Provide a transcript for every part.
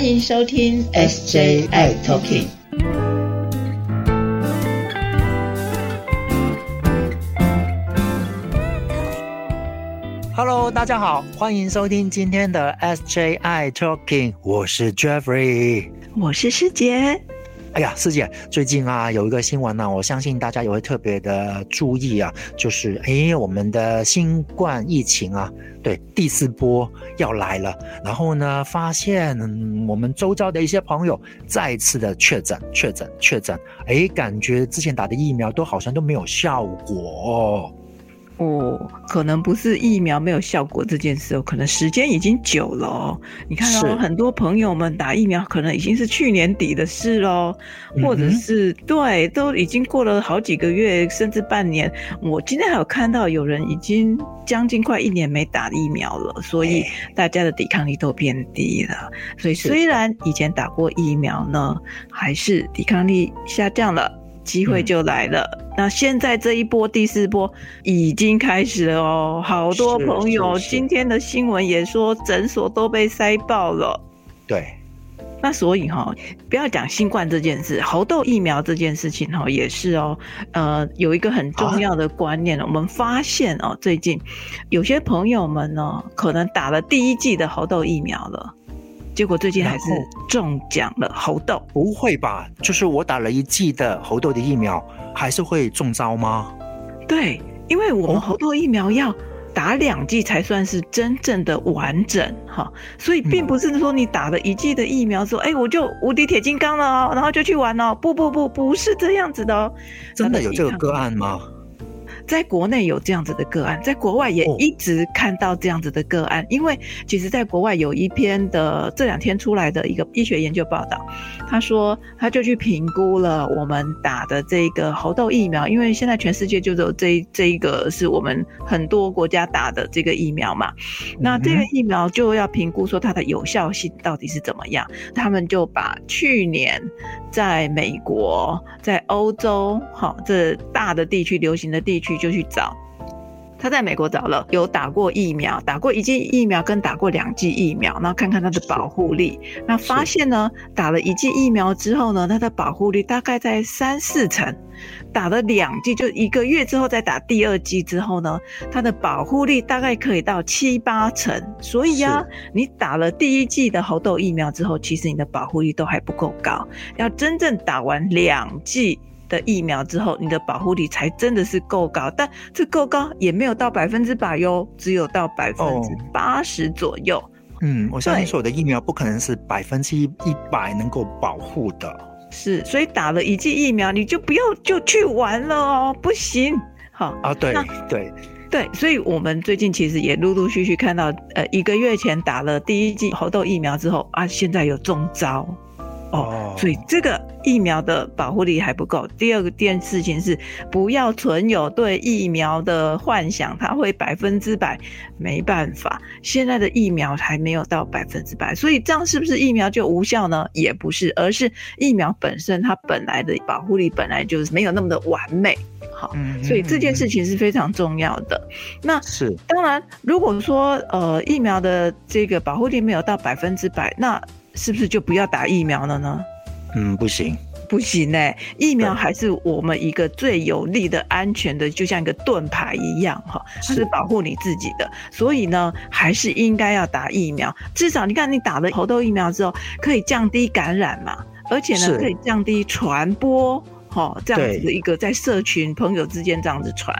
欢迎收听 SJI Talking。Hello，大家好，欢迎收听今天的 SJI Talking，我是 Jeffrey，我是师姐。哎呀，师姐，最近啊有一个新闻呢，我相信大家也会特别的注意啊，就是哎，我们的新冠疫情啊，对第四波要来了，然后呢，发现我们周遭的一些朋友再次的确诊、确诊、确诊，哎，感觉之前打的疫苗都好像都没有效果。可能不是疫苗没有效果这件事哦，可能时间已经久了哦。你看哦，很多朋友们打疫苗，可能已经是去年底的事喽，或者是对，都已经过了好几个月，甚至半年。我今天还有看到有人已经将近快一年没打疫苗了，所以大家的抵抗力都变低了。所以虽然以前打过疫苗呢，还是抵抗力下降了。机会就来了。那现在这一波第四波已经开始了哦，好多朋友今天的新闻也说诊所都被塞爆了。对，那所以哈，不要讲新冠这件事，猴痘疫苗这件事情哈也是哦。呃，有一个很重要的观念，我们发现哦，最近有些朋友们呢，可能打了第一季的猴痘疫苗了。结果最近还是中奖了猴痘？不会吧？就是我打了一剂的猴痘的疫苗，还是会中招吗？对，因为我们猴痘疫苗要打两剂才算是真正的完整哈，所以并不是说你打了一剂的疫苗说，哎，我就无敌铁金刚了哦，然后就去玩哦。不不不，不是这样子的哦。真的有这个个案吗？在国内有这样子的个案，在国外也一直看到这样子的个案，因为其实在国外有一篇的这两天出来的一个医学研究报道，他说他就去评估了我们打的这个猴痘疫苗，因为现在全世界就只有这这一个是我们很多国家打的这个疫苗嘛，那这个疫苗就要评估说它的有效性到底是怎么样，他们就把去年在美国、在欧洲，好这大的地区流行的地区。就去找，他在美国找了有打过疫苗、打过一剂疫苗跟打过两剂疫苗，然后看看它的保护力。那发现呢，打了一剂疫苗之后呢，它的保护力大概在三四成；打了两剂，就一个月之后再打第二剂之后呢，它的保护力大概可以到七八成。所以呀，你打了第一剂的猴痘疫苗之后，其实你的保护力都还不够高，要真正打完两剂。的疫苗之后，你的保护力才真的是够高，但这够高也没有到百分之百哟，只有到百分之八十左右。嗯，我相信所有的疫苗不可能是百分之一一百能够保护的。是，所以打了一剂疫苗，你就不要就去玩了哦，不行。好啊，对对对，所以我们最近其实也陆陆续续看到，呃，一个月前打了第一剂猴痘疫苗之后啊，现在有中招。哦，所以这个疫苗的保护力还不够。第二个件事情是，不要存有对疫苗的幻想，它会百分之百，没办法。现在的疫苗还没有到百分之百，所以这样是不是疫苗就无效呢？也不是，而是疫苗本身它本来的保护力本来就是没有那么的完美。好，所以这件事情是非常重要的。那是当然，如果说呃疫苗的这个保护力没有到百分之百，那是不是就不要打疫苗了呢？嗯，不行，不行哎！疫苗还是我们一个最有力的、安全的，就像一个盾牌一样哈，是保护你自己的。所以呢，还是应该要打疫苗。至少你看，你打了猴痘疫苗之后，可以降低感染嘛，而且呢，可以降低传播，哈，这样子的一个在社群朋友之间这样子传。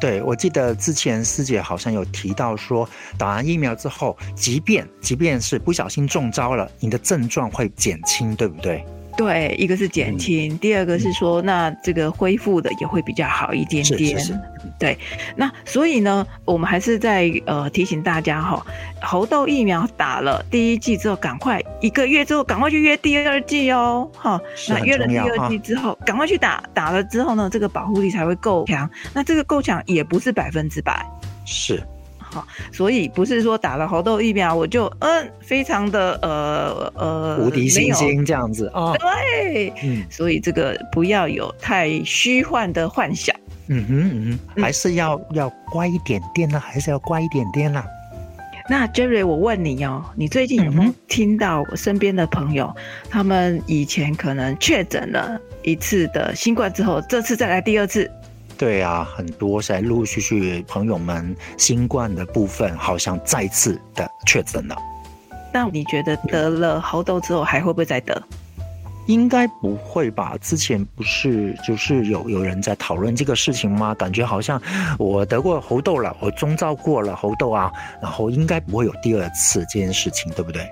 对，我记得之前师姐好像有提到说，打完疫苗之后，即便即便是不小心中招了，你的症状会减轻，对不对？对，一个是减轻，第二个是说，那这个恢复的也会比较好一点点。是是是。对，那所以呢，我们还是在呃提醒大家哈，猴痘疫苗打了第一剂之后，赶快一个月之后赶快去约第二剂哦，哈。那约了第二剂之后，赶快去打，打了之后呢，这个保护力才会够强。那这个够强也不是百分之百。是。好，所以不是说打了猴痘疫苗我就嗯非常的呃呃无敌星星这样子啊，对，嗯，所以这个不要有太虚幻的幻想，嗯哼嗯哼，还是要要乖一点点呢，还是要乖一点点啦。那 Jerry，我问你哦，你最近有没有听到我身边的朋友，他们以前可能确诊了一次的新冠之后，这次再来第二次？对啊，很多在陆陆续续朋友们新冠的部分，好像再次的确诊了。那你觉得得了猴痘之后还会不会再得？应该不会吧？之前不是就是有有人在讨论这个事情吗？感觉好像我得过猴痘了，我中招过了猴痘啊，然后应该不会有第二次这件事情，对不对？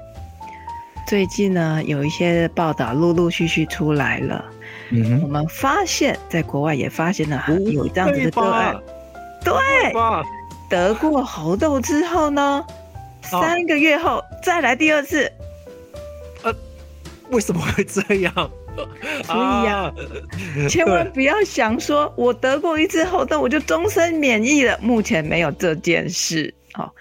最近呢，有一些报道陆陆续续出来了，嗯，我们发现在国外也发现了有这样子的个案，对，得过猴痘之后呢，三个月后再来第二次。为什么会这样？所以呀，千万不要想说，我得过一次后痘，我就终身免疫了。目前没有这件事。好，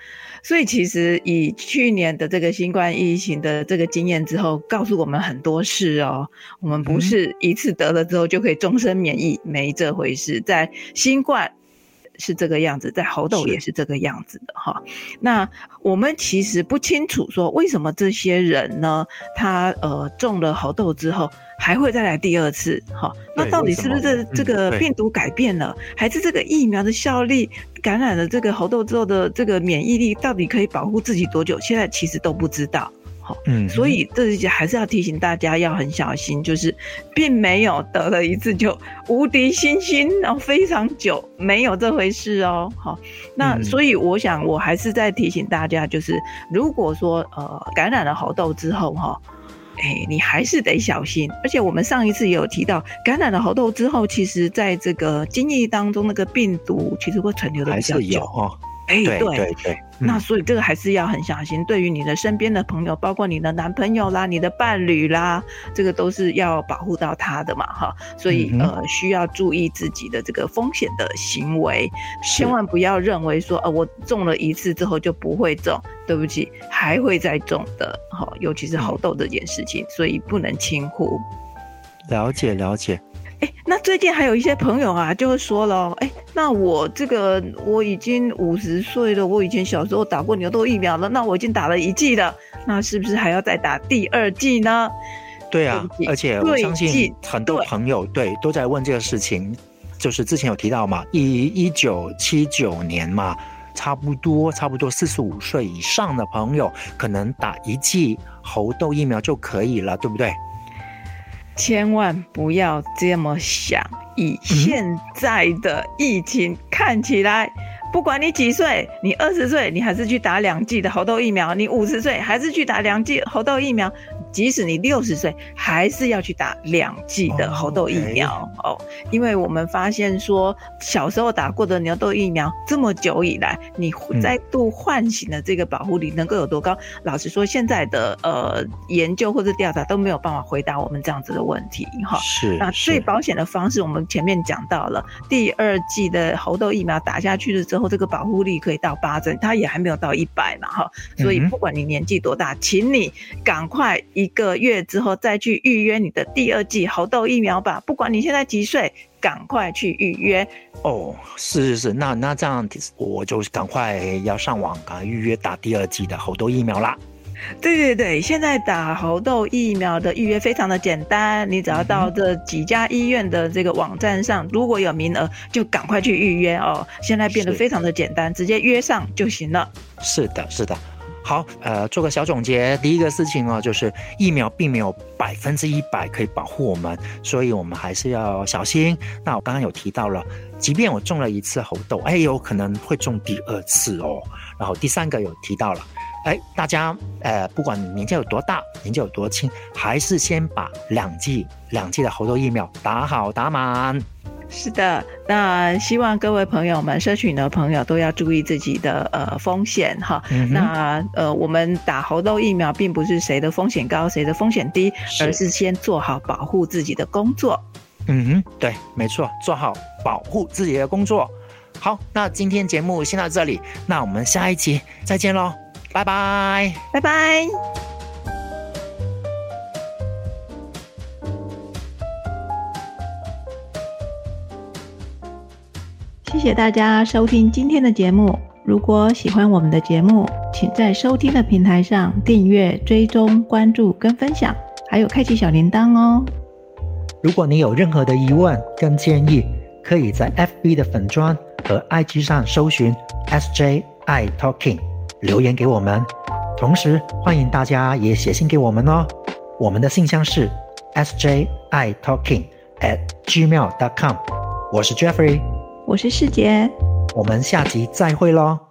所以其实以去年的这个新冠疫情的这个经验之后，告诉我们很多事哦。我们不是一次得了之后就可以终身免疫，没这回事。在新冠。是这个样子，在猴痘也是这个样子的哈。那我们其实不清楚说为什么这些人呢，他呃中了猴痘之后还会再来第二次哈？那到底是不是这这个病毒改变了，还是这个疫苗的效力，感染了这个猴痘之后的这个免疫力到底可以保护自己多久？现在其实都不知道。嗯，所以这还是要提醒大家要很小心，就是并没有得了一次就无敌星星，然后非常久，没有这回事哦。好，那所以我想我还是在提醒大家，就是如果说呃感染了猴痘之后哈，哎，你还是得小心。而且我们上一次也有提到，感染了猴痘之后，其实在这个精液当中那个病毒其实会存留的比较久哦。哎，对对对。那所以这个还是要很小心。对于你的身边的朋友，包括你的男朋友啦、你的伴侣啦，这个都是要保护到他的嘛，哈。所以呃，需要注意自己的这个风险的行为，千万不要认为说，呃，我中了一次之后就不会中，对不起，还会再中的，哈。尤其是猴痘这件事情，所以不能轻忽。了解了解。哎，那最近还有一些朋友啊，就会说了，哎，那我这个我已经五十岁了，我以前小时候打过牛痘疫苗了，那我已经打了一剂了，那是不是还要再打第二剂呢？对啊，而且我相信很多朋友对都在问这个事情，就是之前有提到嘛，一一九七九年嘛，差不多差不多四十五岁以上的朋友，可能打一剂猴痘疫苗就可以了，对不对？千万不要这么想，以现在的疫情看起来，不管你几岁，你二十岁，你还是去打两剂的猴痘疫苗；你五十岁，还是去打两剂猴痘疫苗。即使你六十岁，还是要去打两剂的猴痘疫苗哦，因为我们发现说，小时候打过的牛痘疫苗，这么久以来，你再度唤醒的这个保护力能够有多高？老实说，现在的呃研究或者调查都没有办法回答我们这样子的问题哈。是，那最保险的方式，我们前面讲到了，第二剂的猴痘疫苗打下去了之后，这个保护力可以到八针，它也还没有到一百嘛哈。所以不管你年纪多大，请你赶快。一个月之后再去预约你的第二剂猴痘疫苗吧。不管你现在几岁，赶快去预约哦。是是是，那那这样我就赶快要上网赶快预约打第二剂的猴痘疫苗啦。对对对，现在打猴痘疫苗的预约非常的简单，你只要到这几家医院的这个网站上，如果有名额就赶快去预约哦。现在变得非常的简单，直接约上就行了。是的，是的。好，呃，做个小总结。第一个事情哦，就是疫苗并没有百分之一百可以保护我们，所以我们还是要小心。那我刚刚有提到了，即便我中了一次猴痘，哎，有可能会中第二次哦。然后第三个有提到了，哎，大家，呃，不管年纪有多大，年纪有多轻，还是先把两剂两剂的猴痘疫苗打好打满。是的，那希望各位朋友们、社群的朋友都要注意自己的呃风险哈。那呃，我们打猴痘疫苗并不是谁的风险高、谁的风险低，而是先做好保护自己的工作。嗯哼，对，没错，做好保护自己的工作。好，那今天节目先到这里，那我们下一期再见喽，拜拜，拜拜。谢谢大家收听今天的节目。如果喜欢我们的节目，请在收听的平台上订阅、追踪、关注跟分享，还有开启小铃铛哦。如果你有任何的疑问跟建议，可以在 FB 的粉砖和 IG 上搜寻 SJ I Talking 留言给我们。同时，欢迎大家也写信给我们哦。我们的信箱是 SJ I Talking at gmail.com。我是 Jeffrey，我是世杰，我们下集再会喽。